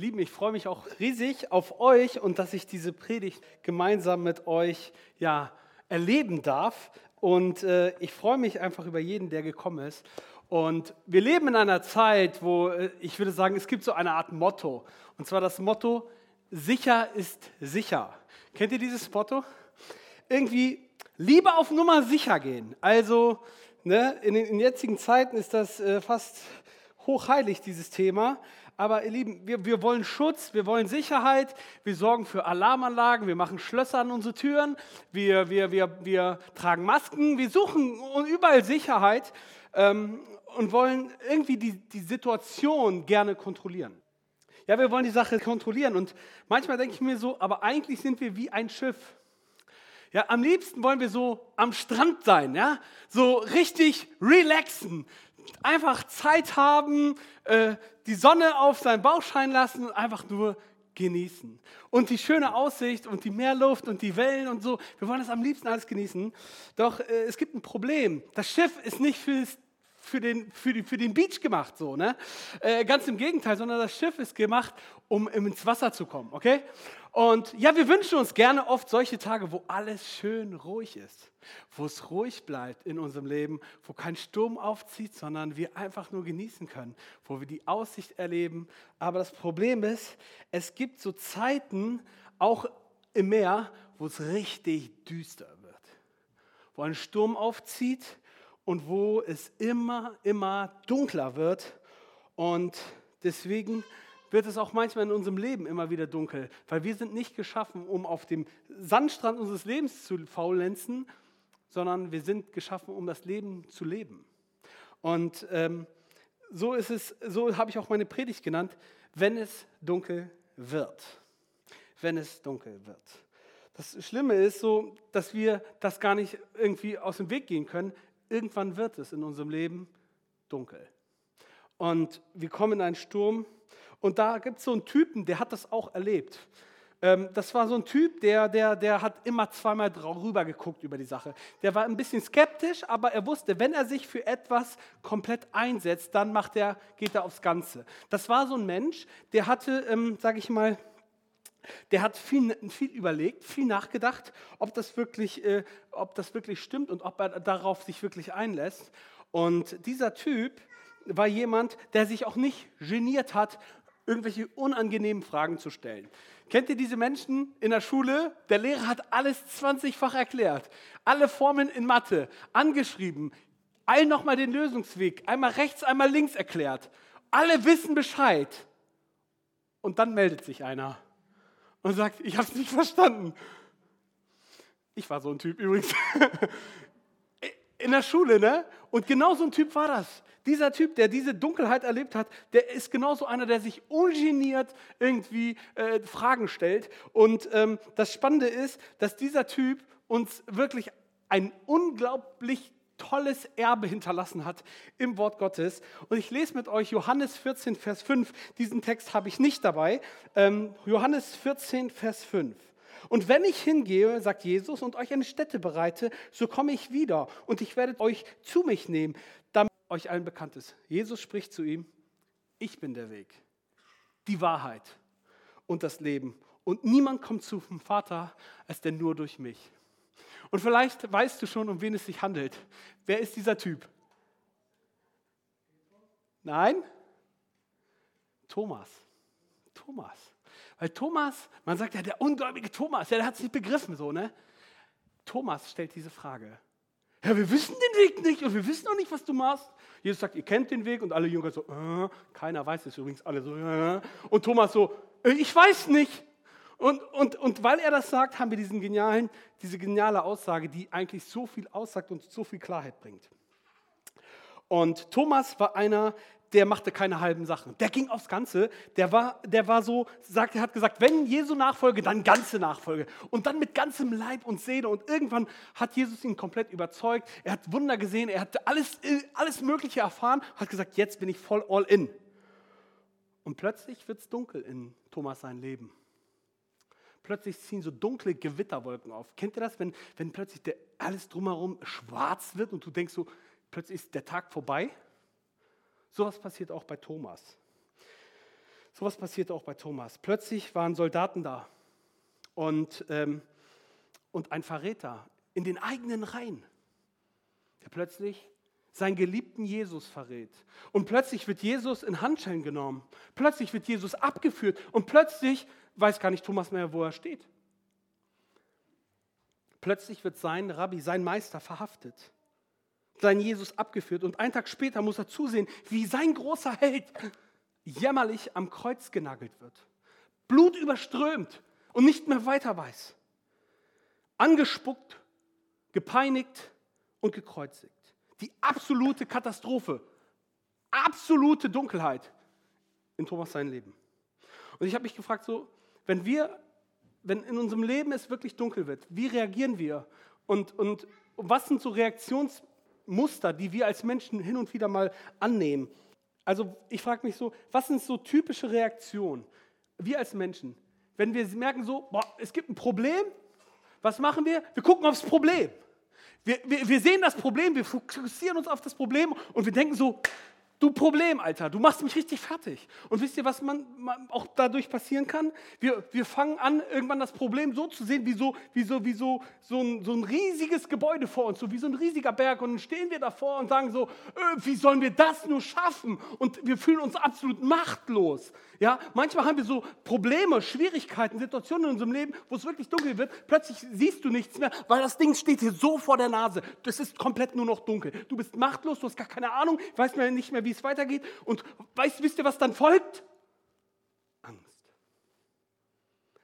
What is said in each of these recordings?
Lieben, ich freue mich auch riesig auf euch und dass ich diese Predigt gemeinsam mit euch ja, erleben darf. Und äh, ich freue mich einfach über jeden, der gekommen ist. Und wir leben in einer Zeit, wo äh, ich würde sagen, es gibt so eine Art Motto. Und zwar das Motto, sicher ist sicher. Kennt ihr dieses Motto? Irgendwie lieber auf Nummer sicher gehen. Also ne, in den jetzigen Zeiten ist das äh, fast hochheilig, dieses Thema. Aber ihr Lieben, wir, wir wollen Schutz, wir wollen Sicherheit, wir sorgen für Alarmanlagen, wir machen Schlösser an unsere Türen, wir, wir, wir, wir tragen Masken, wir suchen überall Sicherheit ähm, und wollen irgendwie die, die Situation gerne kontrollieren. Ja, wir wollen die Sache kontrollieren und manchmal denke ich mir so, aber eigentlich sind wir wie ein Schiff. Ja, am liebsten wollen wir so am Strand sein, ja, so richtig relaxen, einfach Zeit haben, äh, die Sonne auf seinen Bauch scheinen lassen und einfach nur genießen. Und die schöne Aussicht und die Meerluft und die Wellen und so, wir wollen das am liebsten alles genießen. Doch äh, es gibt ein Problem. Das Schiff ist nicht fürs für den, für, die, für den Beach gemacht, so, ne? Äh, ganz im Gegenteil, sondern das Schiff ist gemacht, um ins Wasser zu kommen, okay? Und ja, wir wünschen uns gerne oft solche Tage, wo alles schön ruhig ist, wo es ruhig bleibt in unserem Leben, wo kein Sturm aufzieht, sondern wir einfach nur genießen können, wo wir die Aussicht erleben. Aber das Problem ist, es gibt so Zeiten, auch im Meer, wo es richtig düster wird, wo ein Sturm aufzieht und wo es immer, immer dunkler wird. Und deswegen wird es auch manchmal in unserem Leben immer wieder dunkel, weil wir sind nicht geschaffen, um auf dem Sandstrand unseres Lebens zu faulenzen, sondern wir sind geschaffen, um das Leben zu leben. Und ähm, so ist es, so habe ich auch meine Predigt genannt, wenn es dunkel wird. Wenn es dunkel wird. Das Schlimme ist so, dass wir das gar nicht irgendwie aus dem Weg gehen können. Irgendwann wird es in unserem Leben dunkel. Und wir kommen in einen Sturm und da gibt es so einen Typen, der hat das auch erlebt. Ähm, das war so ein Typ, der, der, der hat immer zweimal drüber geguckt über die Sache. Der war ein bisschen skeptisch, aber er wusste, wenn er sich für etwas komplett einsetzt, dann macht er, geht er aufs Ganze. Das war so ein Mensch, der hatte, ähm, sage ich mal, der hat viel, viel überlegt, viel nachgedacht, ob das, wirklich, äh, ob das wirklich stimmt und ob er darauf sich wirklich einlässt. Und dieser Typ war jemand, der sich auch nicht geniert hat, irgendwelche unangenehmen Fragen zu stellen. Kennt ihr diese Menschen in der Schule? Der Lehrer hat alles 20-fach erklärt, alle Formeln in Mathe angeschrieben, allen nochmal den Lösungsweg, einmal rechts, einmal links erklärt. Alle wissen Bescheid. Und dann meldet sich einer und sagt, ich habe es nicht verstanden. Ich war so ein Typ übrigens. In der Schule, ne? Und genau so ein Typ war das. Dieser Typ, der diese Dunkelheit erlebt hat, der ist genauso einer, der sich ungeniert irgendwie äh, Fragen stellt. Und ähm, das Spannende ist, dass dieser Typ uns wirklich ein unglaublich tolles Erbe hinterlassen hat im Wort Gottes. Und ich lese mit euch Johannes 14, Vers 5. Diesen Text habe ich nicht dabei. Ähm, Johannes 14, Vers 5. Und wenn ich hingehe, sagt Jesus, und euch eine Stätte bereite, so komme ich wieder und ich werde euch zu mich nehmen, euch allen bekannt ist. Jesus spricht zu ihm, ich bin der Weg, die Wahrheit und das Leben. Und niemand kommt zu dem Vater als denn nur durch mich. Und vielleicht weißt du schon, um wen es sich handelt. Wer ist dieser Typ? Nein? Thomas. Thomas. Weil Thomas, man sagt ja, der ungläubige Thomas, ja, der hat es nicht begriffen, so, ne? Thomas stellt diese Frage. Ja, wir wissen den Weg nicht und wir wissen auch nicht, was du machst. Jesus sagt, ihr kennt den Weg und alle Jünger so, äh, keiner weiß es übrigens, alle so, äh. und Thomas so, äh, ich weiß nicht. Und, und, und weil er das sagt, haben wir diesen genialen, diese geniale Aussage, die eigentlich so viel aussagt und so viel Klarheit bringt. Und Thomas war einer, der machte keine halben Sachen. Der ging aufs Ganze. Der war, der war so, sagt, er hat gesagt, wenn Jesu Nachfolge, dann ganze Nachfolge. Und dann mit ganzem Leib und Seele. Und irgendwann hat Jesus ihn komplett überzeugt. Er hat Wunder gesehen. Er hat alles, alles Mögliche erfahren. Hat gesagt, jetzt bin ich voll all in. Und plötzlich wird es dunkel in Thomas sein Leben. Plötzlich ziehen so dunkle Gewitterwolken auf. Kennt ihr das, wenn, wenn plötzlich der, alles drumherum schwarz wird und du denkst so, plötzlich ist der Tag vorbei? Sowas passiert auch bei Thomas. Sowas passierte auch bei Thomas. Plötzlich waren Soldaten da und, ähm, und ein Verräter in den eigenen Reihen, der plötzlich seinen geliebten Jesus verrät. Und plötzlich wird Jesus in Handschellen genommen. Plötzlich wird Jesus abgeführt und plötzlich weiß gar nicht Thomas mehr, wo er steht. Plötzlich wird sein Rabbi, sein Meister verhaftet, sein Jesus abgeführt und einen Tag später muss er zusehen, wie sein großer Held jämmerlich am Kreuz genagelt wird, Blut überströmt und nicht mehr weiter weiß, angespuckt, gepeinigt und gekreuzigt. Die absolute Katastrophe, absolute Dunkelheit in Thomas sein Leben. Und ich habe mich gefragt, so, wenn wir wenn in unserem Leben es wirklich dunkel wird, wie reagieren wir? Und, und was sind so Reaktionsmuster, die wir als Menschen hin und wieder mal annehmen? Also ich frage mich so, was sind so typische Reaktionen, wir als Menschen? Wenn wir merken so, boah, es gibt ein Problem, was machen wir? Wir gucken aufs Problem. Wir, wir, wir sehen das Problem, wir fokussieren uns auf das Problem und wir denken so, Du Problem, Alter, du machst mich richtig fertig. Und wisst ihr, was man, man auch dadurch passieren kann? Wir, wir fangen an, irgendwann das Problem so zu sehen, wie so, wie so, wie so, so, ein, so ein riesiges Gebäude vor uns, so wie so ein riesiger Berg. Und dann stehen wir davor und sagen so, äh, wie sollen wir das nur schaffen? Und wir fühlen uns absolut machtlos. Ja, manchmal haben wir so Probleme, Schwierigkeiten, Situationen in unserem Leben, wo es wirklich dunkel wird. Plötzlich siehst du nichts mehr, weil das Ding steht dir so vor der Nase. Das ist komplett nur noch dunkel. Du bist machtlos, du hast gar keine Ahnung, weißt nicht mehr, wie es weitergeht. Und weißt, wisst ihr, was dann folgt? Angst.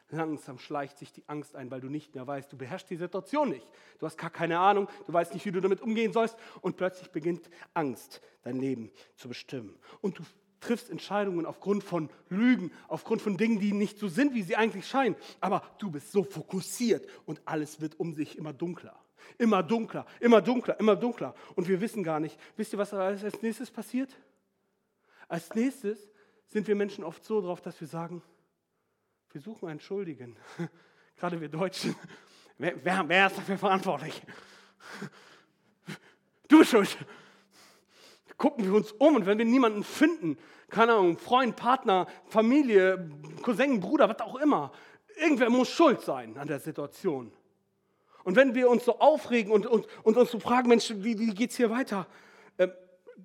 Langsam schleicht sich die Angst ein, weil du nicht mehr weißt, du beherrschst die Situation nicht. Du hast gar keine Ahnung, du weißt nicht, wie du damit umgehen sollst. Und plötzlich beginnt Angst, dein Leben zu bestimmen. Und du triffst Entscheidungen aufgrund von Lügen, aufgrund von Dingen, die nicht so sind, wie sie eigentlich scheinen. Aber du bist so fokussiert und alles wird um sich immer dunkler. Immer dunkler, immer dunkler, immer dunkler. Und wir wissen gar nicht, wisst ihr, was als nächstes passiert? Als nächstes sind wir Menschen oft so drauf, dass wir sagen, wir suchen einen Schuldigen. Gerade wir Deutschen. Wer, wer, wer ist dafür verantwortlich? Du bist schuld gucken wir uns um und wenn wir niemanden finden, keine Ahnung, Freund, Partner, Familie, Cousin, Bruder, was auch immer, irgendwer muss schuld sein an der Situation. Und wenn wir uns so aufregen und, und, und uns so fragen, Mensch, wie, wie geht es hier weiter, äh,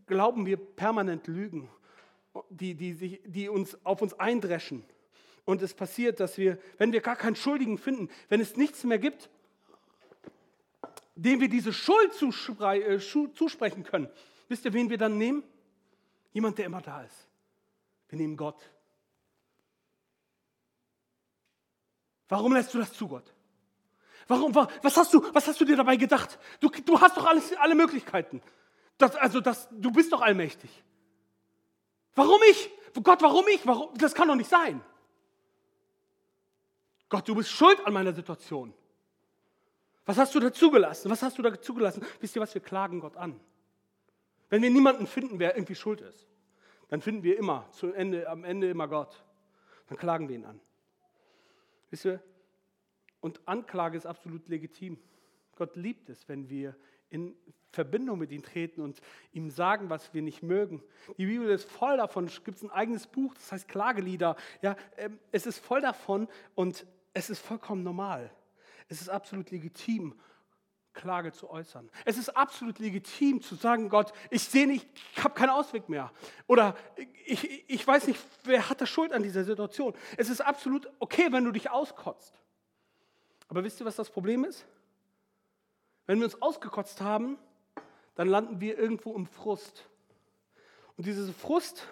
glauben wir permanent Lügen, die, die, die uns auf uns eindreschen. Und es passiert, dass wir, wenn wir gar keinen Schuldigen finden, wenn es nichts mehr gibt, dem wir diese Schuld äh, zusprechen können, Wisst ihr, wen wir dann nehmen? Jemand, der immer da ist. Wir nehmen Gott. Warum lässt du das zu, Gott? Warum, was, hast du, was hast du dir dabei gedacht? Du, du hast doch alles, alle Möglichkeiten. Das, also das, du bist doch allmächtig. Warum ich? Gott, warum ich? Warum? Das kann doch nicht sein. Gott, du bist schuld an meiner Situation. Was hast du da zugelassen? Was hast du da zugelassen? Wisst ihr was? Wir klagen Gott an. Wenn wir niemanden finden, wer irgendwie schuld ist, dann finden wir immer, Ende, am Ende immer Gott. Dann klagen wir ihn an. Wisst ihr? Und Anklage ist absolut legitim. Gott liebt es, wenn wir in Verbindung mit ihm treten und ihm sagen, was wir nicht mögen. Die Bibel ist voll davon. Es gibt ein eigenes Buch, das heißt Klagelieder. Ja, ähm, es ist voll davon und es ist vollkommen normal. Es ist absolut legitim Klage zu äußern. Es ist absolut legitim zu sagen, Gott, ich sehe nicht, ich habe keinen Ausweg mehr. Oder ich, ich weiß nicht, wer hat da Schuld an dieser Situation. Es ist absolut okay, wenn du dich auskotzt. Aber wisst ihr, was das Problem ist? Wenn wir uns ausgekotzt haben, dann landen wir irgendwo im Frust. Und dieser Frust,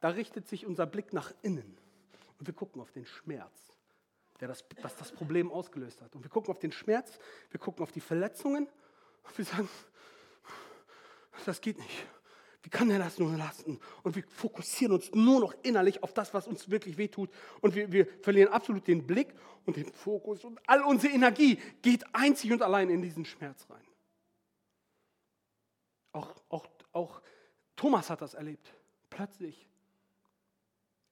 da richtet sich unser Blick nach innen. Und wir gucken auf den Schmerz der das, was das Problem ausgelöst hat. Und wir gucken auf den Schmerz, wir gucken auf die Verletzungen und wir sagen, das geht nicht. Wie kann der das nur lassen? Und wir fokussieren uns nur noch innerlich auf das, was uns wirklich wehtut. Und wir, wir verlieren absolut den Blick und den Fokus. Und all unsere Energie geht einzig und allein in diesen Schmerz rein. Auch, auch, auch Thomas hat das erlebt. Plötzlich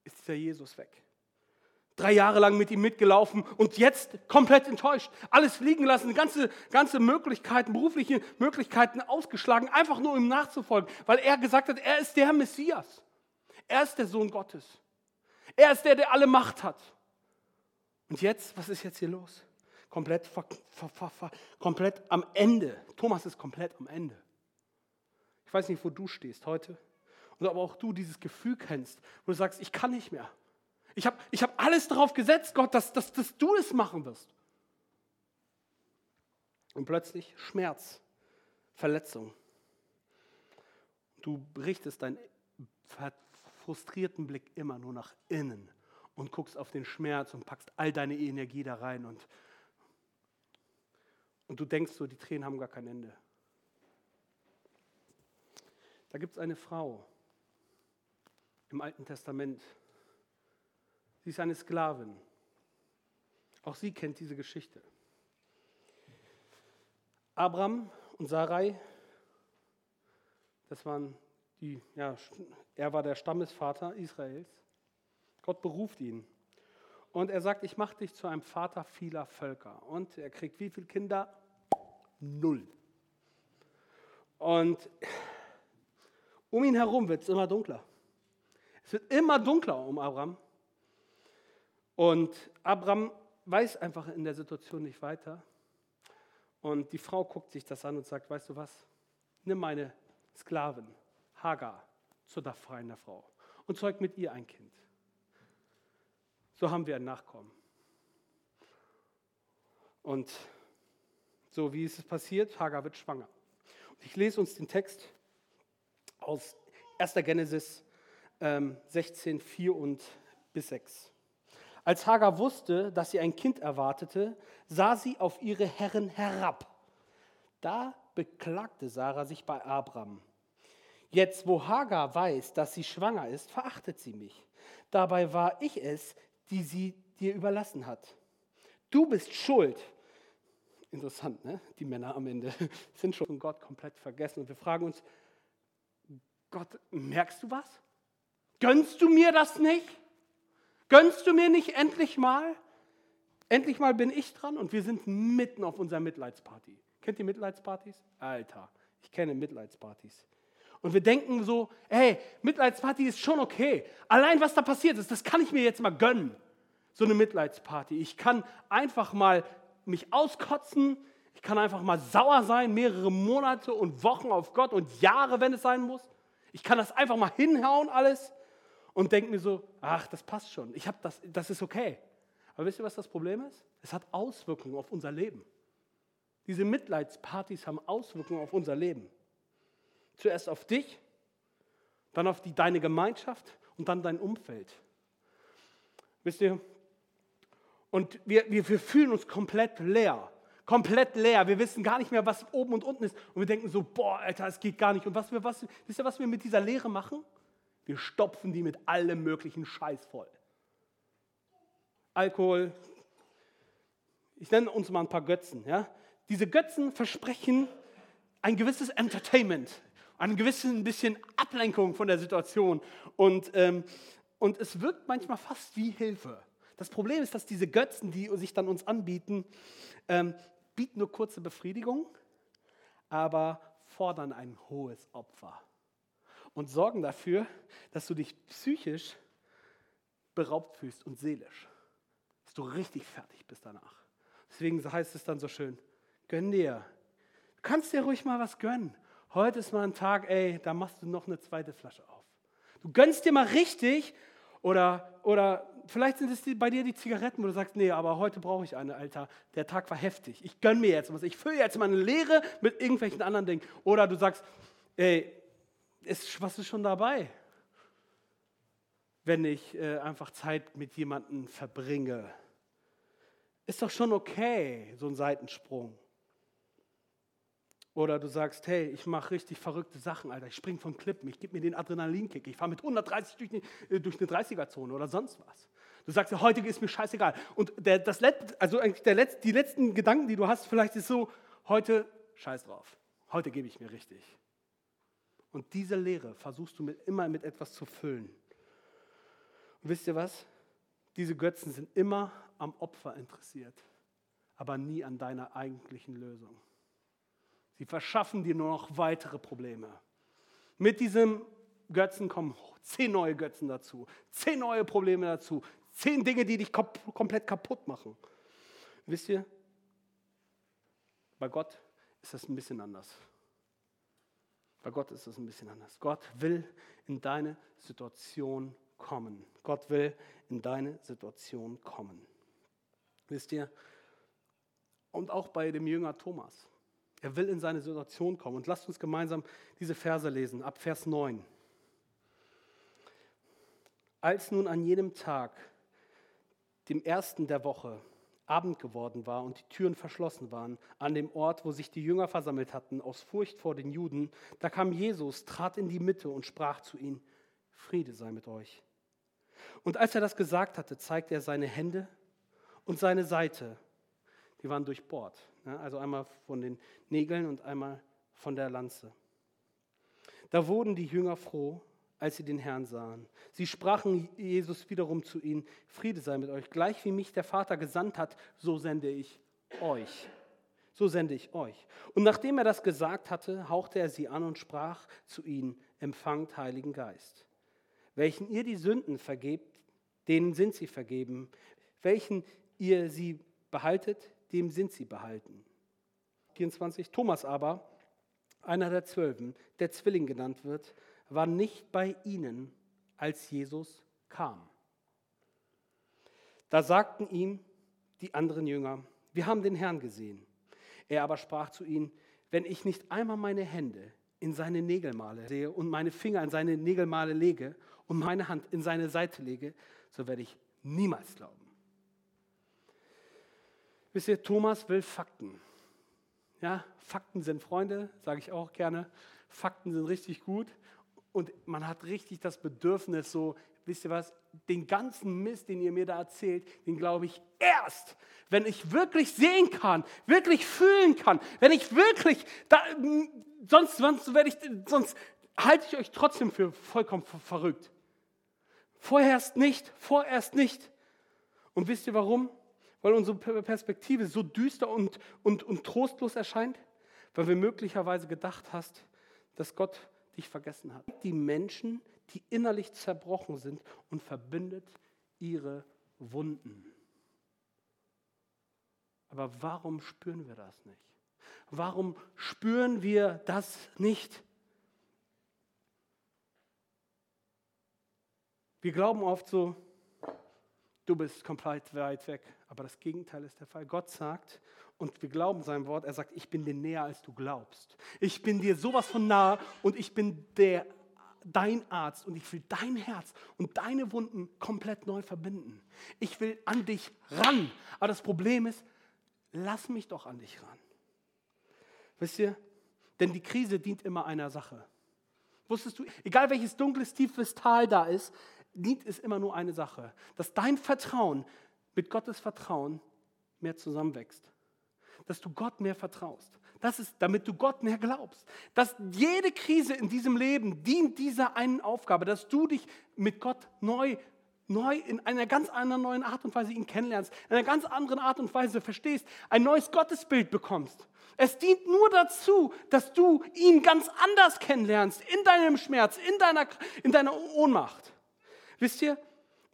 ist dieser Jesus weg drei Jahre lang mit ihm mitgelaufen und jetzt komplett enttäuscht. Alles fliegen lassen, ganze, ganze Möglichkeiten, berufliche Möglichkeiten ausgeschlagen, einfach nur ihm nachzufolgen, weil er gesagt hat, er ist der Messias. Er ist der Sohn Gottes. Er ist der, der alle Macht hat. Und jetzt, was ist jetzt hier los? Komplett, komplett am Ende. Thomas ist komplett am Ende. Ich weiß nicht, wo du stehst heute. Und aber auch du dieses Gefühl kennst, wo du sagst, ich kann nicht mehr. Ich habe ich hab alles darauf gesetzt, Gott, dass, dass, dass du es machen wirst. Und plötzlich Schmerz, Verletzung. Du richtest deinen frustrierten Blick immer nur nach innen und guckst auf den Schmerz und packst all deine Energie da rein und, und du denkst so, die Tränen haben gar kein Ende. Da gibt es eine Frau im Alten Testament. Sie ist eine Sklavin. Auch sie kennt diese Geschichte. Abraham und Sarai, das waren die, ja, er war der Stammesvater Israels. Gott beruft ihn. Und er sagt, ich mache dich zu einem Vater vieler Völker. Und er kriegt wie viele Kinder? Null. Und um ihn herum wird es immer dunkler. Es wird immer dunkler um Abraham. Und Abraham weiß einfach in der Situation nicht weiter. Und die Frau guckt sich das an und sagt, weißt du was, nimm meine Sklavin, Hagar, zur freien Frau und zeugt mit ihr ein Kind. So haben wir ein Nachkommen. Und so wie ist es passiert, Hagar wird schwanger. Und ich lese uns den Text aus 1. Genesis ähm, 16, 4 und bis 6. Als Hagar wusste, dass sie ein Kind erwartete, sah sie auf ihre Herren herab. Da beklagte Sarah sich bei Abraham. Jetzt, wo Hagar weiß, dass sie schwanger ist, verachtet sie mich. Dabei war ich es, die sie dir überlassen hat. Du bist schuld. Interessant, ne? Die Männer am Ende sind schon von Gott komplett vergessen. Und wir fragen uns, Gott, merkst du was? Gönnst du mir das nicht? Gönnst du mir nicht endlich mal? Endlich mal bin ich dran und wir sind mitten auf unserer Mitleidsparty. Kennt ihr Mitleidspartys? Alter, ich kenne Mitleidspartys. Und wir denken so, hey, Mitleidsparty ist schon okay. Allein was da passiert ist, das kann ich mir jetzt mal gönnen. So eine Mitleidsparty. Ich kann einfach mal mich auskotzen. Ich kann einfach mal sauer sein, mehrere Monate und Wochen auf Gott und Jahre, wenn es sein muss. Ich kann das einfach mal hinhauen alles und denke mir so, ach, das passt schon, ich habe das, das ist okay. Aber wisst ihr, was das Problem ist? Es hat Auswirkungen auf unser Leben. Diese Mitleidspartys haben Auswirkungen auf unser Leben. Zuerst auf dich, dann auf die, deine Gemeinschaft und dann dein Umfeld. Wisst ihr? Und wir, wir, wir fühlen uns komplett leer. Komplett leer. Wir wissen gar nicht mehr, was oben und unten ist. Und wir denken so, boah, Alter, es geht gar nicht. Und was wir, was, wisst ihr, was wir mit dieser Leere machen? Wir stopfen die mit allem möglichen Scheiß voll. Alkohol. Ich nenne uns mal ein paar Götzen. Ja? Diese Götzen versprechen ein gewisses Entertainment, ein gewisses bisschen Ablenkung von der Situation. Und, ähm, und es wirkt manchmal fast wie Hilfe. Das Problem ist, dass diese Götzen, die sich dann uns anbieten, ähm, bieten nur kurze Befriedigung, aber fordern ein hohes Opfer und sorgen dafür, dass du dich psychisch beraubt fühlst und seelisch. Dass du richtig fertig bist danach. Deswegen heißt es dann so schön, gönn dir. Du kannst dir ruhig mal was gönnen. Heute ist mal ein Tag, ey, da machst du noch eine zweite Flasche auf. Du gönnst dir mal richtig oder, oder vielleicht sind es die, bei dir die Zigaretten, wo du sagst, nee, aber heute brauche ich eine, Alter. Der Tag war heftig. Ich gönn mir jetzt was. Ich fülle jetzt meine Leere mit irgendwelchen anderen Dingen. Oder du sagst, ey, ist, was ist schon dabei, wenn ich äh, einfach Zeit mit jemandem verbringe? Ist doch schon okay, so ein Seitensprung. Oder du sagst, hey, ich mache richtig verrückte Sachen, Alter. Ich springe vom Klippen, ich gebe mir den Adrenalinkick, ich fahre mit 130 durch, die, äh, durch eine 30er-Zone oder sonst was. Du sagst, heute ist mir scheißegal. Und der, das Let also der Letz die letzten Gedanken, die du hast, vielleicht ist so, heute scheiß drauf. Heute gebe ich mir richtig. Und diese Lehre versuchst du mit, immer mit etwas zu füllen. Und wisst ihr was? Diese Götzen sind immer am Opfer interessiert, aber nie an deiner eigentlichen Lösung. Sie verschaffen dir nur noch weitere Probleme. Mit diesem Götzen kommen zehn neue Götzen dazu, zehn neue Probleme dazu, zehn Dinge, die dich komplett kaputt machen. Wisst ihr, bei Gott ist das ein bisschen anders. Bei Gott ist das ein bisschen anders. Gott will in deine Situation kommen. Gott will in deine Situation kommen. Wisst ihr? Und auch bei dem Jünger Thomas. Er will in seine Situation kommen. Und lasst uns gemeinsam diese Verse lesen, ab Vers 9. Als nun an jenem Tag, dem ersten der Woche, Abend geworden war und die Türen verschlossen waren, an dem Ort, wo sich die Jünger versammelt hatten, aus Furcht vor den Juden, da kam Jesus, trat in die Mitte und sprach zu ihnen, Friede sei mit euch. Und als er das gesagt hatte, zeigte er seine Hände und seine Seite. Die waren durchbohrt. Also einmal von den Nägeln und einmal von der Lanze. Da wurden die Jünger froh, als sie den Herrn sahen. Sie sprachen Jesus wiederum zu ihnen, Friede sei mit euch. Gleich wie mich der Vater gesandt hat, so sende ich euch. So sende ich euch. Und nachdem er das gesagt hatte, hauchte er sie an und sprach zu ihnen, empfangt Heiligen Geist. Welchen ihr die Sünden vergebt, denen sind sie vergeben. Welchen ihr sie behaltet, dem sind sie behalten. 24. Thomas aber, einer der Zwölfen, der Zwilling genannt wird, war nicht bei ihnen, als Jesus kam. Da sagten ihm die anderen Jünger, wir haben den Herrn gesehen. Er aber sprach zu ihnen, wenn ich nicht einmal meine Hände in seine Nägelmale sehe und meine Finger in seine Nägelmale lege und meine Hand in seine Seite lege, so werde ich niemals glauben. Wisst ihr, Thomas will Fakten. Ja, Fakten sind Freunde, sage ich auch gerne. Fakten sind richtig gut. Und man hat richtig das Bedürfnis, so, wisst ihr was, den ganzen Mist, den ihr mir da erzählt, den glaube ich erst, wenn ich wirklich sehen kann, wirklich fühlen kann, wenn ich wirklich, da, sonst, sonst, werde ich, sonst halte ich euch trotzdem für vollkommen verrückt. Vorerst nicht, vorerst nicht. Und wisst ihr warum? Weil unsere Perspektive so düster und, und, und trostlos erscheint? Weil wir möglicherweise gedacht hast, dass Gott dich vergessen hat. Die Menschen, die innerlich zerbrochen sind und verbindet ihre Wunden. Aber warum spüren wir das nicht? Warum spüren wir das nicht? Wir glauben oft so, du bist komplett weit weg. Aber das Gegenteil ist der Fall. Gott sagt, und wir glauben seinem Wort, er sagt, ich bin dir näher, als du glaubst. Ich bin dir sowas von nah und ich bin der, dein Arzt und ich will dein Herz und deine Wunden komplett neu verbinden. Ich will an dich ran. Aber das Problem ist, lass mich doch an dich ran. Wisst ihr? Denn die Krise dient immer einer Sache. Wusstest du, egal welches dunkles, tiefes Tal da ist, dient es immer nur eine Sache, dass dein Vertrauen mit Gottes Vertrauen mehr zusammenwächst. Dass du Gott mehr vertraust. Das ist, damit du Gott mehr glaubst. Dass jede Krise in diesem Leben dient dieser einen Aufgabe, dass du dich mit Gott neu, neu in einer ganz anderen neuen Art und Weise ihn kennenlernst, in einer ganz anderen Art und Weise verstehst, ein neues Gottesbild bekommst. Es dient nur dazu, dass du ihn ganz anders kennenlernst, in deinem Schmerz, in deiner, in deiner Ohnmacht. Wisst ihr?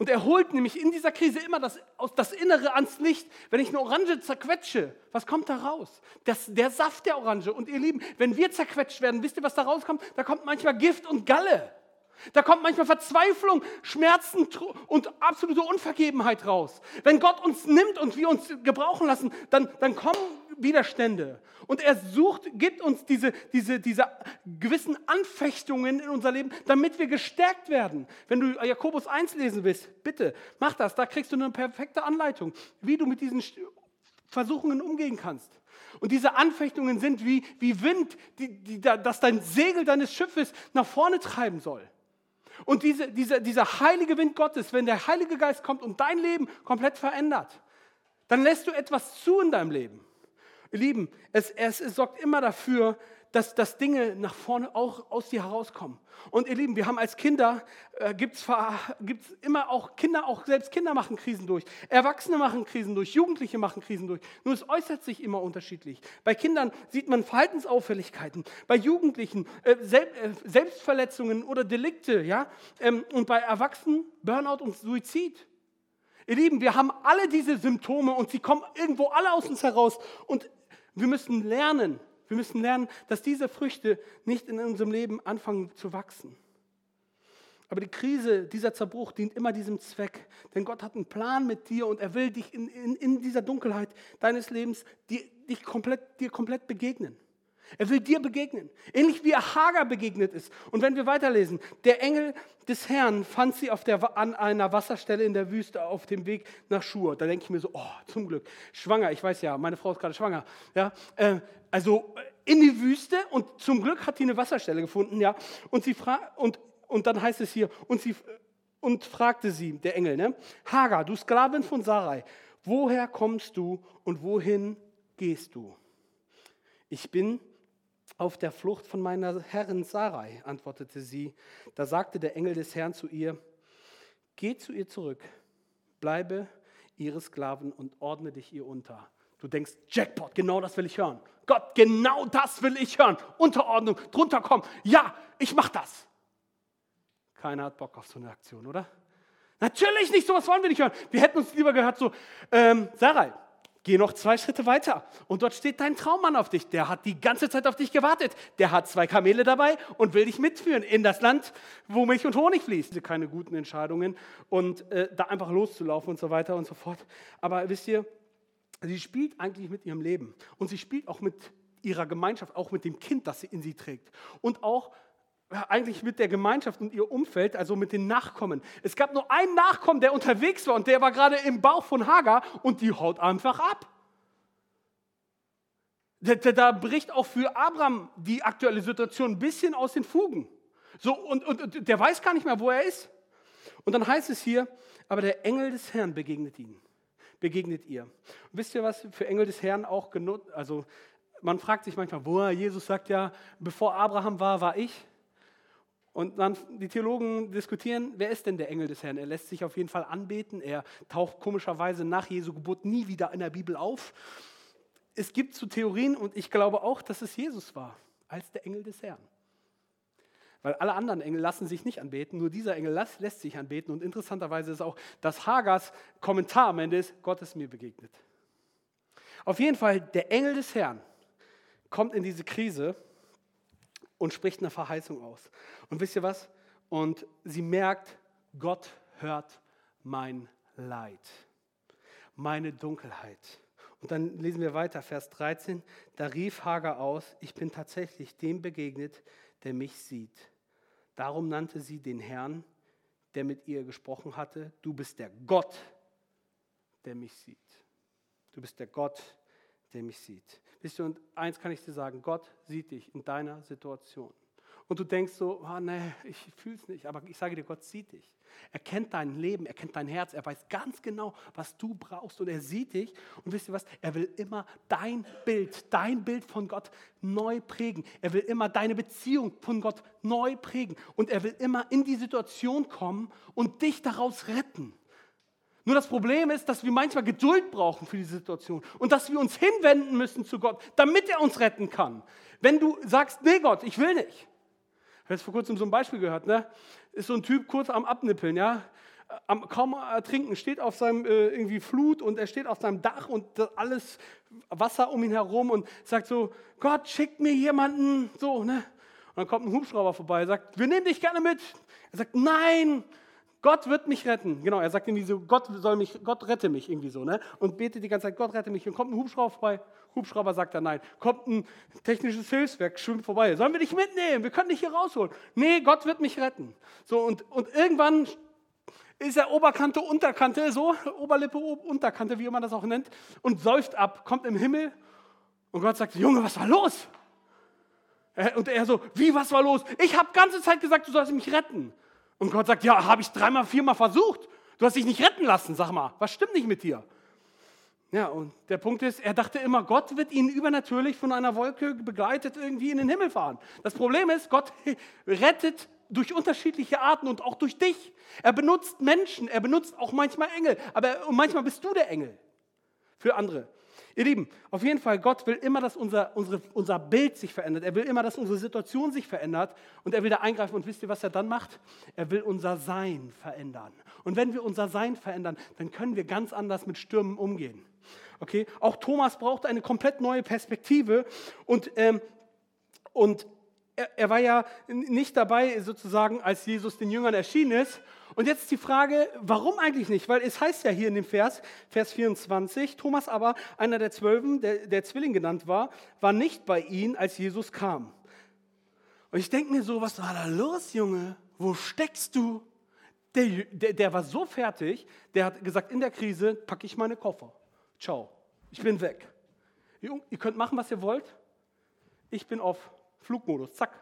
Und er holt nämlich in dieser Krise immer das, aus das Innere ans Licht. Wenn ich eine Orange zerquetsche, was kommt da raus? Das, der Saft der Orange. Und ihr Lieben, wenn wir zerquetscht werden, wisst ihr, was da rauskommt? Da kommt manchmal Gift und Galle. Da kommt manchmal Verzweiflung, Schmerzen und absolute Unvergebenheit raus. Wenn Gott uns nimmt und wir uns gebrauchen lassen, dann, dann kommen Widerstände. Und er sucht, gibt uns diese, diese, diese gewissen Anfechtungen in unser Leben, damit wir gestärkt werden. Wenn du Jakobus 1 lesen willst, bitte, mach das. Da kriegst du eine perfekte Anleitung, wie du mit diesen Versuchungen umgehen kannst. Und diese Anfechtungen sind wie, wie Wind, die, die, das dein Segel deines Schiffes nach vorne treiben soll. Und diese, diese, dieser heilige Wind Gottes, wenn der Heilige Geist kommt und dein Leben komplett verändert, dann lässt du etwas zu in deinem Leben. Ihr Lieben, es, es, es sorgt immer dafür, dass, dass Dinge nach vorne auch aus dir herauskommen. Und ihr Lieben, wir haben als Kinder, äh, gibt es immer auch Kinder, auch selbst Kinder machen Krisen durch. Erwachsene machen Krisen durch, Jugendliche machen Krisen durch. Nur es äußert sich immer unterschiedlich. Bei Kindern sieht man Verhaltensauffälligkeiten, bei Jugendlichen äh, Sel äh, Selbstverletzungen oder Delikte, ja, ähm, und bei Erwachsenen Burnout und Suizid. Ihr Lieben, wir haben alle diese Symptome und sie kommen irgendwo alle aus uns heraus. Und wir müssen lernen, wir müssen lernen, dass diese Früchte nicht in unserem Leben anfangen zu wachsen. Aber die Krise, dieser Zerbruch dient immer diesem Zweck. Denn Gott hat einen Plan mit dir und er will dich in, in, in dieser Dunkelheit deines Lebens die, dich komplett, dir komplett begegnen. Er will dir begegnen, ähnlich wie er Hagar begegnet ist. Und wenn wir weiterlesen, der Engel des Herrn fand sie auf der, an einer Wasserstelle in der Wüste auf dem Weg nach Schur. Da denke ich mir so, oh, zum Glück, schwanger, ich weiß ja, meine Frau ist gerade schwanger. Ja, äh, also in die Wüste und zum Glück hat sie eine Wasserstelle gefunden. Ja, und, sie und, und dann heißt es hier, und, sie, und fragte sie, der Engel, ne, Hagar, du Sklavin von Sarai, woher kommst du und wohin gehst du? Ich bin auf der Flucht von meiner Herrin Sarai, antwortete sie. Da sagte der Engel des Herrn zu ihr, geh zu ihr zurück, bleibe ihre Sklaven und ordne dich ihr unter. Du denkst, Jackpot, genau das will ich hören. Gott, genau das will ich hören. Unterordnung, drunter kommen. Ja, ich mach das. Keiner hat Bock auf so eine Aktion, oder? Natürlich nicht, sowas wollen wir nicht hören. Wir hätten uns lieber gehört, so, ähm, Sarai, Geh noch zwei Schritte weiter und dort steht dein Traummann auf dich. Der hat die ganze Zeit auf dich gewartet. Der hat zwei Kamele dabei und will dich mitführen in das Land, wo Milch und Honig fließt. Keine guten Entscheidungen und äh, da einfach loszulaufen und so weiter und so fort. Aber wisst ihr, sie spielt eigentlich mit ihrem Leben und sie spielt auch mit ihrer Gemeinschaft, auch mit dem Kind, das sie in sie trägt und auch eigentlich mit der Gemeinschaft und ihr Umfeld, also mit den Nachkommen. Es gab nur einen Nachkommen, der unterwegs war und der war gerade im Bauch von Hagar und die haut einfach ab. Da, bricht auch für Abraham die aktuelle Situation ein bisschen aus den Fugen. So, und, und, und der weiß gar nicht mehr, wo er ist. Und dann heißt es hier, aber der Engel des Herrn begegnet ihn, begegnet ihr. Und wisst ihr, was für Engel des Herrn auch genutzt, also man fragt sich manchmal, wo Jesus sagt ja, bevor Abraham war, war ich. Und dann die Theologen diskutieren, wer ist denn der Engel des Herrn? Er lässt sich auf jeden Fall anbeten. Er taucht komischerweise nach Jesu Geburt nie wieder in der Bibel auf. Es gibt so Theorien und ich glaube auch, dass es Jesus war, als der Engel des Herrn. Weil alle anderen Engel lassen sich nicht anbeten, nur dieser Engel lässt sich anbeten. Und interessanterweise ist auch, dass Hagars Kommentar am Ende ist, Gott ist mir begegnet. Auf jeden Fall, der Engel des Herrn kommt in diese Krise und spricht eine Verheißung aus. Und wisst ihr was? Und sie merkt, Gott hört mein Leid, meine Dunkelheit. Und dann lesen wir weiter, Vers 13. Da rief Hagar aus, ich bin tatsächlich dem begegnet, der mich sieht. Darum nannte sie den Herrn, der mit ihr gesprochen hatte, du bist der Gott, der mich sieht. Du bist der Gott, der der mich sieht. Wisst ihr, und eins kann ich dir sagen, Gott sieht dich in deiner Situation. Und du denkst so, oh, nee, ich fühle es nicht, aber ich sage dir, Gott sieht dich. Er kennt dein Leben, er kennt dein Herz, er weiß ganz genau, was du brauchst und er sieht dich. Und wisst ihr was? Er will immer dein Bild, dein Bild von Gott neu prägen. Er will immer deine Beziehung von Gott neu prägen. Und er will immer in die Situation kommen und dich daraus retten. Nur das Problem ist, dass wir manchmal Geduld brauchen für die Situation und dass wir uns hinwenden müssen zu Gott, damit er uns retten kann. Wenn du sagst, nee Gott, ich will nicht. Ich habe jetzt vor kurzem so ein Beispiel gehört, ne? Ist so ein Typ kurz am Abnippeln, ja? Am, kaum ertrinken, steht auf seinem äh, irgendwie Flut und er steht auf seinem Dach und alles Wasser um ihn herum und sagt so, Gott, schick mir jemanden, so, ne? Und dann kommt ein Hubschrauber vorbei, sagt, wir nehmen dich gerne mit. Er sagt, nein, Gott wird mich retten. Genau, er sagt irgendwie so, Gott soll mich, Gott rette mich irgendwie so, ne? Und betet die ganze Zeit, Gott rette mich. Und kommt ein Hubschrauber vorbei. Hubschrauber sagt er nein. Kommt ein technisches Hilfswerk, schwimmt vorbei. Sollen wir dich mitnehmen? Wir können dich hier rausholen. Nee, Gott wird mich retten. So, und, und irgendwann ist er Oberkante, Unterkante, so, Oberlippe, Unterkante, wie man das auch nennt, und säuft ab, kommt im Himmel und Gott sagt, Junge, was war los? Und er so, wie, was war los? Ich habe ganze Zeit gesagt, du sollst mich retten. Und Gott sagt, ja, habe ich dreimal, viermal versucht. Du hast dich nicht retten lassen, sag mal. Was stimmt nicht mit dir? Ja, und der Punkt ist, er dachte immer, Gott wird ihn übernatürlich von einer Wolke begleitet irgendwie in den Himmel fahren. Das Problem ist, Gott rettet durch unterschiedliche Arten und auch durch dich. Er benutzt Menschen, er benutzt auch manchmal Engel, aber manchmal bist du der Engel für andere. Ihr Lieben, auf jeden Fall, Gott will immer, dass unser, unsere, unser Bild sich verändert. Er will immer, dass unsere Situation sich verändert und er will da eingreifen. Und wisst ihr, was er dann macht? Er will unser Sein verändern. Und wenn wir unser Sein verändern, dann können wir ganz anders mit Stürmen umgehen. Okay? Auch Thomas braucht eine komplett neue Perspektive und, ähm, und er, er war ja nicht dabei, sozusagen, als Jesus den Jüngern erschienen ist. Und jetzt die Frage, warum eigentlich nicht? Weil es heißt ja hier in dem Vers, Vers 24, Thomas aber, einer der Zwölfen, der, der Zwilling genannt war, war nicht bei ihnen, als Jesus kam. Und ich denke mir so, was war da los, Junge? Wo steckst du? Der, der, der war so fertig, der hat gesagt, in der Krise packe ich meine Koffer. Ciao, ich bin weg. Ihr könnt machen, was ihr wollt. Ich bin auf Flugmodus, zack.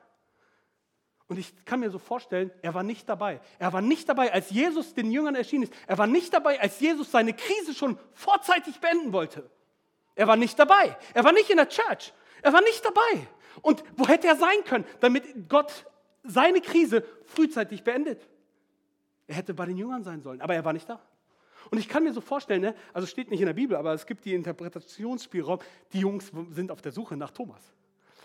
Und ich kann mir so vorstellen, er war nicht dabei. Er war nicht dabei, als Jesus den Jüngern erschienen ist. Er war nicht dabei, als Jesus seine Krise schon vorzeitig beenden wollte. Er war nicht dabei. Er war nicht in der Church. Er war nicht dabei. Und wo hätte er sein können, damit Gott seine Krise frühzeitig beendet? Er hätte bei den Jüngern sein sollen, aber er war nicht da. Und ich kann mir so vorstellen, ne, also steht nicht in der Bibel, aber es gibt die Interpretationsspielraum, die Jungs sind auf der Suche nach Thomas.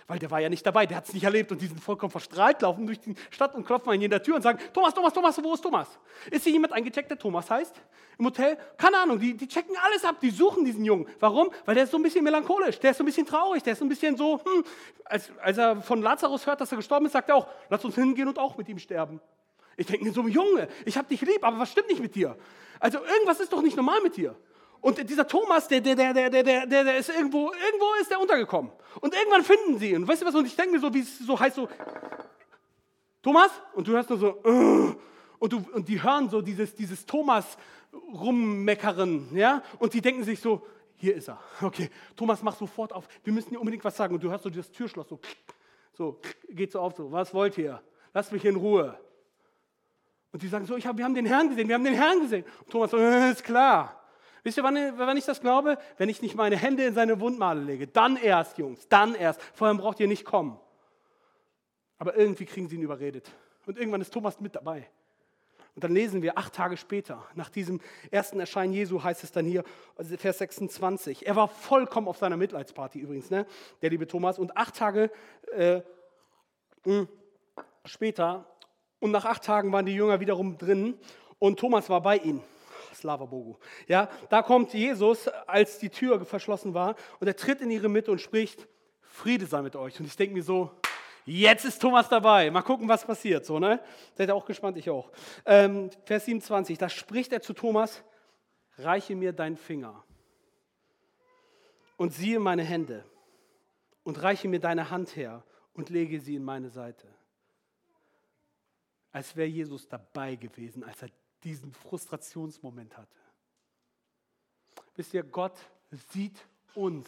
Weil der war ja nicht dabei, der hat es nicht erlebt und die sind vollkommen verstrahlt, laufen durch die Stadt und klopfen an jeder Tür und sagen, Thomas, Thomas, Thomas, wo ist Thomas? Ist hier jemand eingecheckt, der Thomas heißt? Im Hotel? Keine Ahnung, die, die checken alles ab, die suchen diesen Jungen. Warum? Weil der ist so ein bisschen melancholisch, der ist so ein bisschen traurig, der ist so ein bisschen so, hm, als, als er von Lazarus hört, dass er gestorben ist, sagt er auch, lass uns hingehen und auch mit ihm sterben. Ich denke mir so, Junge, ich habe dich lieb, aber was stimmt nicht mit dir? Also irgendwas ist doch nicht normal mit dir. Und dieser Thomas, der, der, der, der, der, der, ist irgendwo, irgendwo ist der untergekommen. Und irgendwann finden sie ihn. Und weißt du was? Und ich denke mir so, wie es so heißt, so, Thomas? Und du hörst nur so, uh, und, du, und die hören so dieses, dieses Thomas rummeckern, ja? Und die denken sich so, hier ist er. Okay, Thomas, mach sofort auf. Wir müssen dir unbedingt was sagen. Und du hörst so das Türschloss so, so, geht so auf, so, was wollt ihr? Lasst mich in Ruhe. Und die sagen so, ich hab, wir haben den Herrn gesehen, wir haben den Herrn gesehen. Und Thomas so, äh, ist klar. Wisst ihr, wann, wann ich das glaube? Wenn ich nicht meine Hände in seine Wundmale lege. Dann erst, Jungs, dann erst. Vorher braucht ihr nicht kommen. Aber irgendwie kriegen sie ihn überredet. Und irgendwann ist Thomas mit dabei. Und dann lesen wir acht Tage später, nach diesem ersten Erscheinen Jesu, heißt es dann hier, also Vers 26. Er war vollkommen auf seiner Mitleidsparty übrigens, ne? der liebe Thomas. Und acht Tage äh, später, und nach acht Tagen waren die Jünger wiederum drin und Thomas war bei ihnen. Slava Bogu. Ja, da kommt Jesus, als die Tür verschlossen war, und er tritt in ihre Mitte und spricht: Friede sei mit euch. Und ich denke mir so, jetzt ist Thomas dabei. Mal gucken, was passiert. So, ne? Seid ihr auch gespannt? Ich auch. Ähm, Vers 27, da spricht er zu Thomas: Reiche mir deinen Finger und siehe meine Hände und reiche mir deine Hand her und lege sie in meine Seite. Als wäre Jesus dabei gewesen, als er diesen Frustrationsmoment hatte. Wisst ihr, Gott sieht uns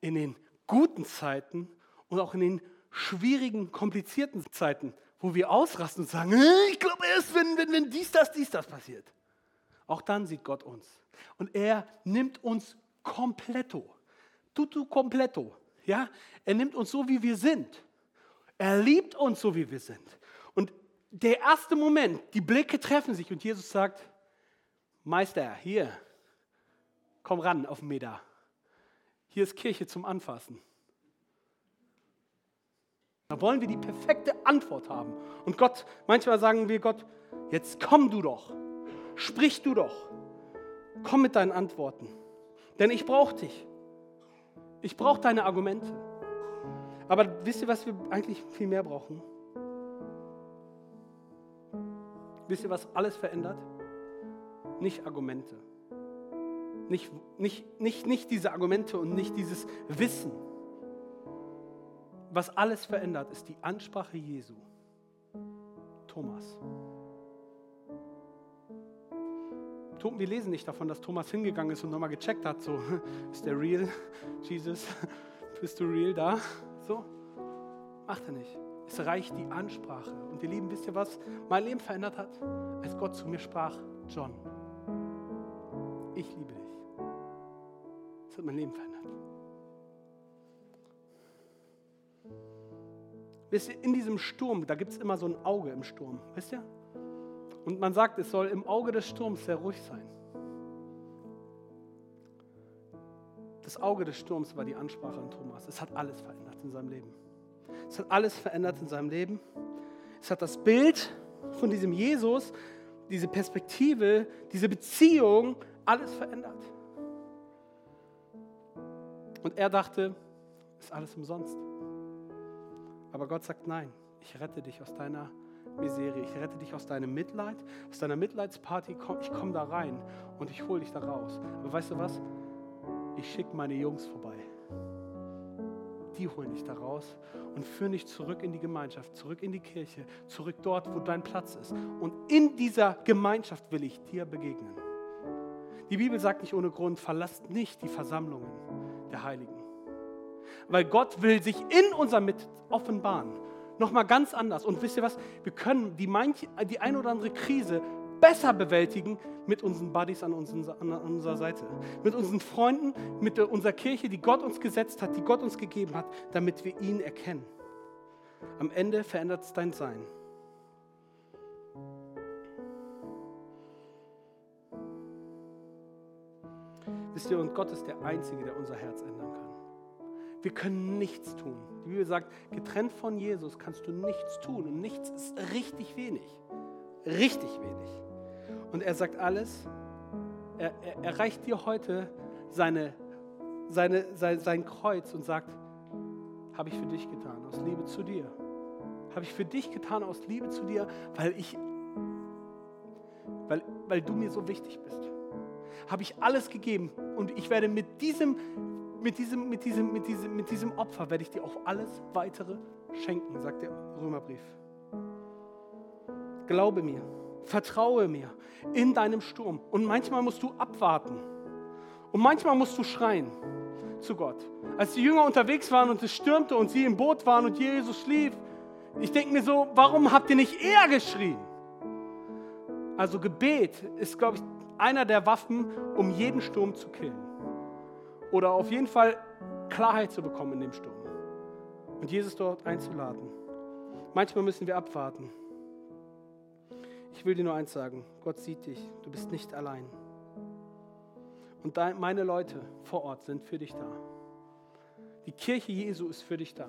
in den guten Zeiten und auch in den schwierigen, komplizierten Zeiten, wo wir ausrasten und sagen, ich glaube erst, wenn, wenn, wenn dies, das, dies, das passiert. Auch dann sieht Gott uns. Und er nimmt uns kompletto. Tutu completo. Ja? Er nimmt uns so, wie wir sind. Er liebt uns so, wie wir sind der erste Moment, die Blicke treffen sich und Jesus sagt, Meister, hier, komm ran auf den Meter. Hier ist Kirche zum Anfassen. Da wollen wir die perfekte Antwort haben. Und Gott, manchmal sagen wir Gott, jetzt komm du doch, sprich du doch, komm mit deinen Antworten. Denn ich brauche dich. Ich brauche deine Argumente. Aber wisst ihr, was wir eigentlich viel mehr brauchen? Wisst ihr, was alles verändert? Nicht Argumente. Nicht, nicht, nicht, nicht diese Argumente und nicht dieses Wissen. Was alles verändert, ist die Ansprache Jesu. Thomas. Wir lesen nicht davon, dass Thomas hingegangen ist und nochmal gecheckt hat, so, ist der real, Jesus, bist du real da? So, macht er nicht. Es reicht die Ansprache. Und ihr Lieben, wisst ihr, was mein Leben verändert hat? Als Gott zu mir sprach, John, ich liebe dich. hat mein Leben verändert. Wisst ihr, in diesem Sturm, da gibt es immer so ein Auge im Sturm, wisst ihr? Und man sagt, es soll im Auge des Sturms sehr ruhig sein. Das Auge des Sturms war die Ansprache an Thomas. Es hat alles verändert in seinem Leben. Es hat alles verändert in seinem Leben. Es hat das Bild von diesem Jesus, diese Perspektive, diese Beziehung, alles verändert. Und er dachte, ist alles umsonst. Aber Gott sagt, nein, ich rette dich aus deiner Miserie, ich rette dich aus deinem Mitleid, aus deiner Mitleidsparty, ich komme da rein und ich hole dich da raus. Aber weißt du was? Ich schicke meine Jungs vorbei. Die holen dich da raus und führen dich zurück in die Gemeinschaft, zurück in die Kirche, zurück dort, wo dein Platz ist. Und in dieser Gemeinschaft will ich dir begegnen. Die Bibel sagt nicht ohne Grund, verlasst nicht die Versammlungen der Heiligen. Weil Gott will sich in unserer Mitte offenbaren. Nochmal ganz anders. Und wisst ihr was? Wir können die, manch, die ein oder andere Krise besser bewältigen mit unseren Buddies an, unseren, an unserer Seite. Mit unseren Freunden, mit unserer Kirche, die Gott uns gesetzt hat, die Gott uns gegeben hat, damit wir ihn erkennen. Am Ende verändert es dein Sein. Wisst ihr, und Gott ist der Einzige, der unser Herz ändern kann. Wir können nichts tun. Die Bibel sagt, getrennt von Jesus kannst du nichts tun. Und nichts ist richtig wenig. Richtig wenig. Und er sagt alles, er, er, er reicht dir heute seine, seine, sein, sein Kreuz und sagt, habe ich für dich getan, aus Liebe zu dir. Habe ich für dich getan, aus Liebe zu dir, weil ich, weil, weil du mir so wichtig bist. Habe ich alles gegeben und ich werde mit diesem, mit diesem, mit diesem, mit diesem, mit diesem Opfer werde ich dir auch alles weitere schenken, sagt der Römerbrief. Glaube mir, vertraue mir in deinem Sturm. Und manchmal musst du abwarten. Und manchmal musst du schreien zu Gott. Als die Jünger unterwegs waren und es stürmte und sie im Boot waren und Jesus schlief, ich denke mir so, warum habt ihr nicht eher geschrien? Also Gebet ist, glaube ich, einer der Waffen, um jeden Sturm zu killen oder auf jeden Fall Klarheit zu bekommen in dem Sturm und Jesus dort einzuladen. Manchmal müssen wir abwarten. Ich will dir nur eins sagen, Gott sieht dich, du bist nicht allein. Und meine Leute vor Ort sind für dich da. Die Kirche Jesu ist für dich da.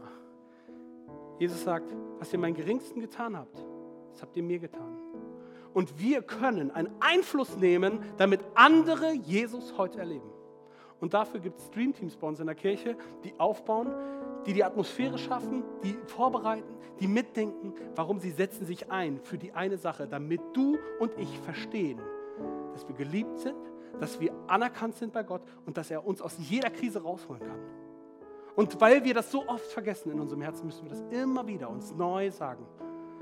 Jesus sagt, was ihr meinen Geringsten getan habt, das habt ihr mir getan. Und wir können einen Einfluss nehmen, damit andere Jesus heute erleben. Und dafür gibt es Streamteams bei uns in der Kirche, die aufbauen, die die Atmosphäre schaffen, die vorbereiten, die mitdenken, warum sie setzen sich ein für die eine Sache, damit du und ich verstehen, dass wir geliebt sind, dass wir anerkannt sind bei Gott und dass er uns aus jeder Krise rausholen kann. Und weil wir das so oft vergessen in unserem Herzen, müssen wir das immer wieder uns neu sagen,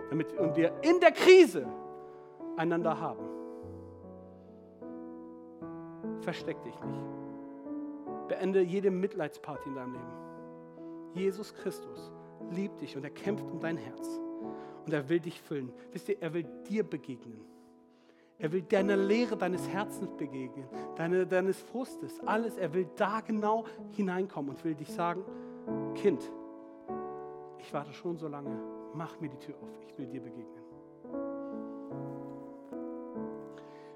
damit wir in der Krise einander haben. Versteck dich nicht. Beende jede Mitleidsparty in deinem Leben. Jesus Christus liebt dich und er kämpft um dein Herz. Und er will dich füllen. Wisst ihr, er will dir begegnen. Er will deiner Lehre deines Herzens begegnen, deine, deines Frustes, alles. Er will da genau hineinkommen und will dich sagen, Kind, ich warte schon so lange, mach mir die Tür auf, ich will dir begegnen.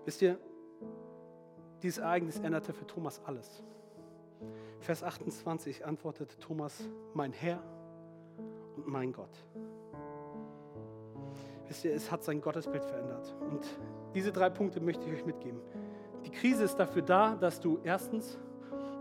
Wisst ihr, dieses Ereignis änderte für Thomas alles. Vers 28 antwortete Thomas, mein Herr und mein Gott. Wisst ihr, es hat sein Gottesbild verändert. Und diese drei Punkte möchte ich euch mitgeben. Die Krise ist dafür da, dass du erstens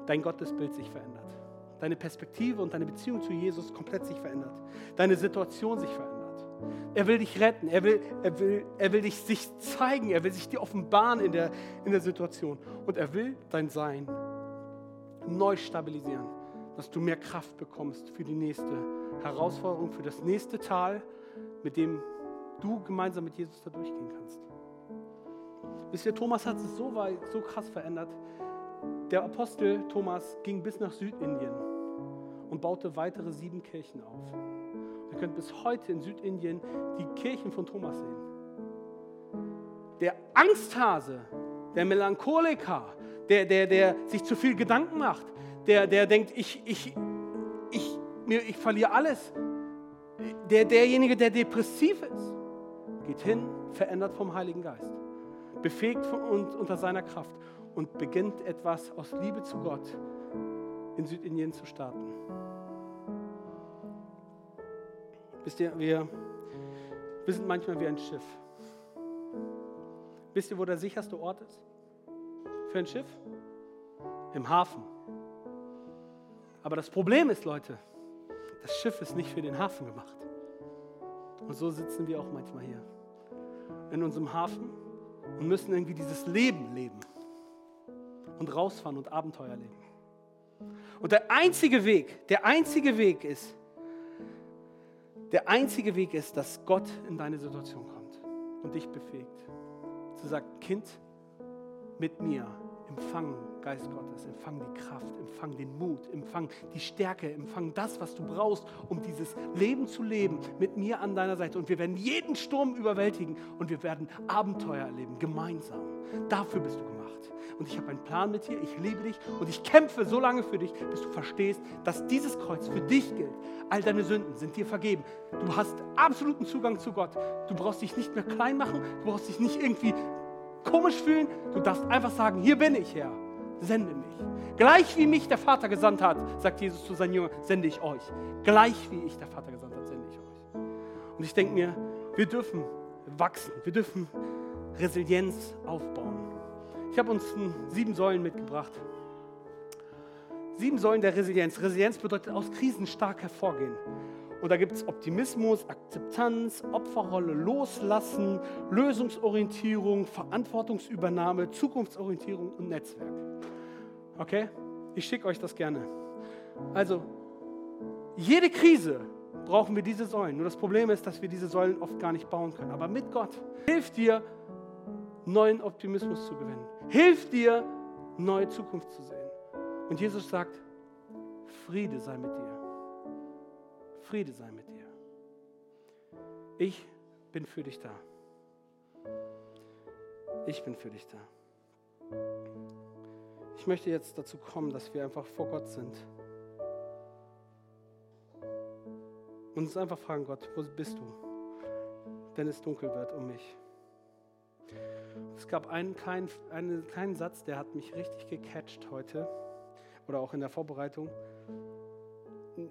dein Gottesbild sich verändert. Deine Perspektive und deine Beziehung zu Jesus komplett sich verändert. Deine Situation sich verändert. Er will dich retten. Er will, er will, er will dich sich zeigen. Er will sich dir offenbaren in der, in der Situation. Und er will dein Sein neu stabilisieren, dass du mehr Kraft bekommst für die nächste Herausforderung, für das nächste Tal, mit dem du gemeinsam mit Jesus da durchgehen kannst. Wisst ihr, Thomas hat es so weit, so krass verändert. Der Apostel Thomas ging bis nach Südindien und baute weitere sieben Kirchen auf. Ihr könnt bis heute in Südindien die Kirchen von Thomas sehen. Der Angsthase, der Melancholiker, der, der, der sich zu viel Gedanken macht, der, der denkt, ich, ich, ich, mir, ich verliere alles. Der, derjenige, der depressiv ist, geht hin, verändert vom Heiligen Geist, befähigt und unter seiner Kraft und beginnt etwas aus Liebe zu Gott in Südindien zu starten. Wisst ihr, wir, wir sind manchmal wie ein Schiff. Wisst ihr, wo der sicherste Ort ist? Für ein Schiff? Im Hafen. Aber das Problem ist, Leute, das Schiff ist nicht für den Hafen gemacht. Und so sitzen wir auch manchmal hier in unserem Hafen und müssen irgendwie dieses Leben leben und rausfahren und Abenteuer leben. Und der einzige Weg, der einzige Weg ist, der einzige Weg ist, dass Gott in deine Situation kommt und dich befähigt. Zu sagen, Kind, mit mir empfang Geist Gottes, empfang die Kraft, empfang den Mut, empfang die Stärke, empfang das, was du brauchst, um dieses Leben zu leben, mit mir an deiner Seite. Und wir werden jeden Sturm überwältigen und wir werden Abenteuer erleben, gemeinsam. Dafür bist du gemacht. Und ich habe einen Plan mit dir, ich liebe dich und ich kämpfe so lange für dich, bis du verstehst, dass dieses Kreuz für dich gilt. All deine Sünden sind dir vergeben. Du hast absoluten Zugang zu Gott. Du brauchst dich nicht mehr klein machen, du brauchst dich nicht irgendwie komisch fühlen. Du darfst einfach sagen, hier bin ich, Herr, sende mich. Gleich wie mich der Vater gesandt hat, sagt Jesus zu seinen Jüngern, sende ich euch. Gleich wie ich der Vater gesandt hat, sende ich euch. Und ich denke mir, wir dürfen wachsen, wir dürfen Resilienz aufbauen. Ich habe uns sieben Säulen mitgebracht. Sieben Säulen der Resilienz. Resilienz bedeutet aus Krisen stark hervorgehen. Und da gibt es Optimismus, Akzeptanz, Opferrolle, Loslassen, Lösungsorientierung, Verantwortungsübernahme, Zukunftsorientierung und Netzwerk. Okay? Ich schicke euch das gerne. Also, jede Krise brauchen wir diese Säulen. Nur das Problem ist, dass wir diese Säulen oft gar nicht bauen können. Aber mit Gott hilft dir, neuen Optimismus zu gewinnen. Hilft dir, neue Zukunft zu sehen. Und Jesus sagt, Friede sei mit dir. Friede sei mit dir. Ich bin für dich da. Ich bin für dich da. Ich möchte jetzt dazu kommen, dass wir einfach vor Gott sind. Und uns einfach fragen, Gott, wo bist du, wenn es dunkel wird um mich? Es gab einen kleinen, einen kleinen Satz, der hat mich richtig gecatcht heute oder auch in der Vorbereitung.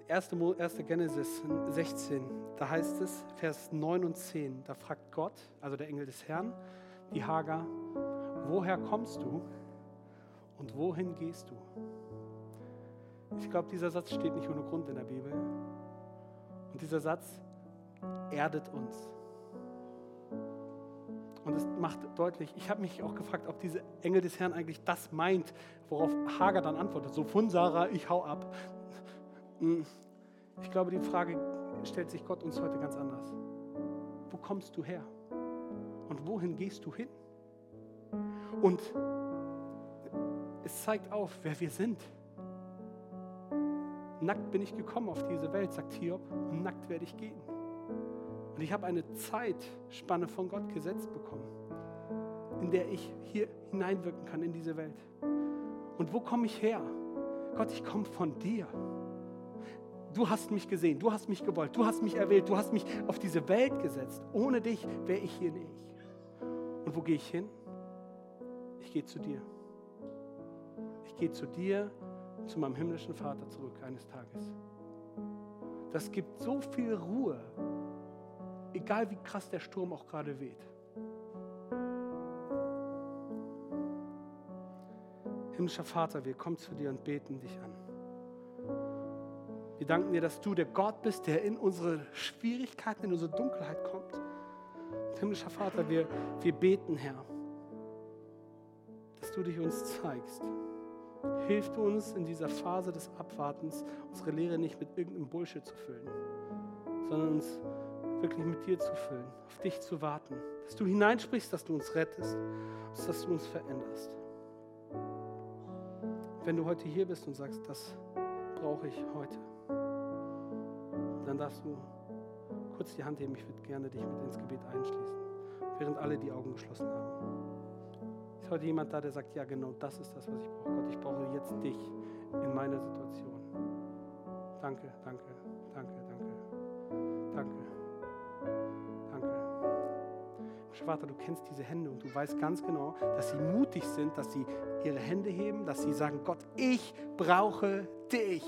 1. 1. Genesis 16, da heißt es, Vers 9 und 10, da fragt Gott, also der Engel des Herrn, die Hagar, woher kommst du und wohin gehst du? Ich glaube, dieser Satz steht nicht ohne Grund in der Bibel. Und dieser Satz erdet uns. Und es macht deutlich, ich habe mich auch gefragt, ob diese Engel des Herrn eigentlich das meint, worauf Hagar dann antwortet. So von Sarah, ich hau ab. Hm, ich glaube, die Frage stellt sich Gott uns heute ganz anders. Wo kommst du her? Und wohin gehst du hin? Und es zeigt auf, wer wir sind. Nackt bin ich gekommen auf diese Welt, sagt Hiob, und nackt werde ich gehen. Und ich habe eine Zeitspanne von Gott gesetzt bekommen, in der ich hier hineinwirken kann in diese Welt. Und wo komme ich her? Gott, ich komme von dir. Du hast mich gesehen, du hast mich gewollt, du hast mich erwählt, du hast mich auf diese Welt gesetzt. Ohne dich wäre ich hier nicht. Und wo gehe ich hin? Ich gehe zu dir. Ich gehe zu dir, zu meinem himmlischen Vater zurück eines Tages. Das gibt so viel Ruhe egal wie krass der Sturm auch gerade weht. Himmlischer Vater, wir kommen zu dir und beten dich an. Wir danken dir, dass du der Gott bist, der in unsere Schwierigkeiten, in unsere Dunkelheit kommt. Himmlischer Vater, wir, wir beten, Herr, dass du dich uns zeigst. Hilf uns in dieser Phase des Abwartens, unsere Lehre nicht mit irgendeinem Bullshit zu füllen, sondern uns wirklich mit dir zu füllen, auf dich zu warten, dass du hineinsprichst, dass du uns rettest, dass du uns veränderst. Wenn du heute hier bist und sagst, das brauche ich heute, dann darfst du kurz die Hand heben. Ich würde gerne dich mit ins Gebet einschließen, während alle die Augen geschlossen haben. Ich heute jemand da, der sagt, ja genau, das ist das, was ich brauche. Gott, ich brauche jetzt dich in meiner Situation. Danke, danke, danke, danke, danke, danke. Vater, du kennst diese Hände und du weißt ganz genau, dass sie mutig sind, dass sie ihre Hände heben, dass sie sagen, Gott, ich brauche dich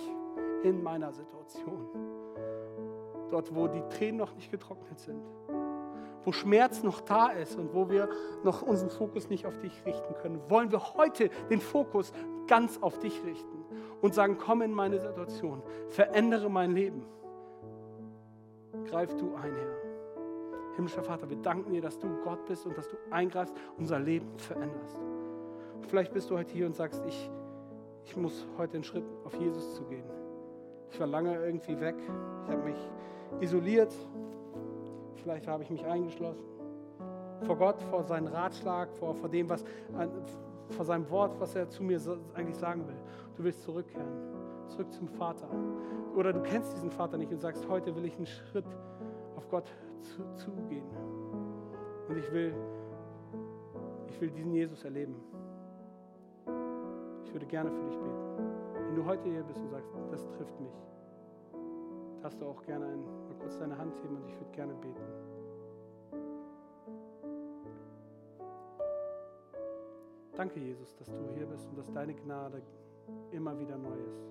in meiner Situation. Dort, wo die Tränen noch nicht getrocknet sind wo Schmerz noch da ist und wo wir noch unseren Fokus nicht auf dich richten können, wollen wir heute den Fokus ganz auf dich richten und sagen, komm in meine Situation, verändere mein Leben. Greif du ein, Herr. Himmlischer Vater, wir danken dir, dass du Gott bist und dass du eingreifst, unser Leben veränderst. Und vielleicht bist du heute hier und sagst, ich, ich muss heute einen Schritt auf Jesus zu gehen. Ich war lange irgendwie weg. Ich habe mich isoliert, Vielleicht habe ich mich eingeschlossen. Vor Gott, vor seinem Ratschlag, vor, vor dem, was, vor seinem Wort, was er zu mir eigentlich sagen will. Du willst zurückkehren, zurück zum Vater. Oder du kennst diesen Vater nicht und sagst, heute will ich einen Schritt auf Gott zu, zugehen. Und ich will, ich will diesen Jesus erleben. Ich würde gerne für dich beten. Wenn du heute hier bist und sagst, das trifft mich, darfst du auch gerne ein, mal kurz deine Hand heben und ich würde gerne beten. Danke, Jesus, dass du hier bist und dass deine Gnade immer wieder neu ist.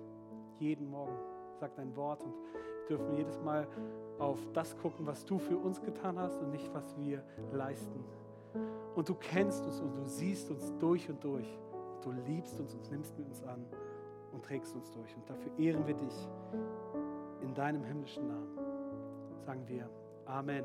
Jeden Morgen sagt dein Wort und wir dürfen jedes Mal auf das gucken, was du für uns getan hast und nicht, was wir leisten. Und du kennst uns und du siehst uns durch und durch. du liebst uns und nimmst mit uns an und trägst uns durch. Und dafür ehren wir dich in deinem himmlischen Namen. Sagen wir Amen.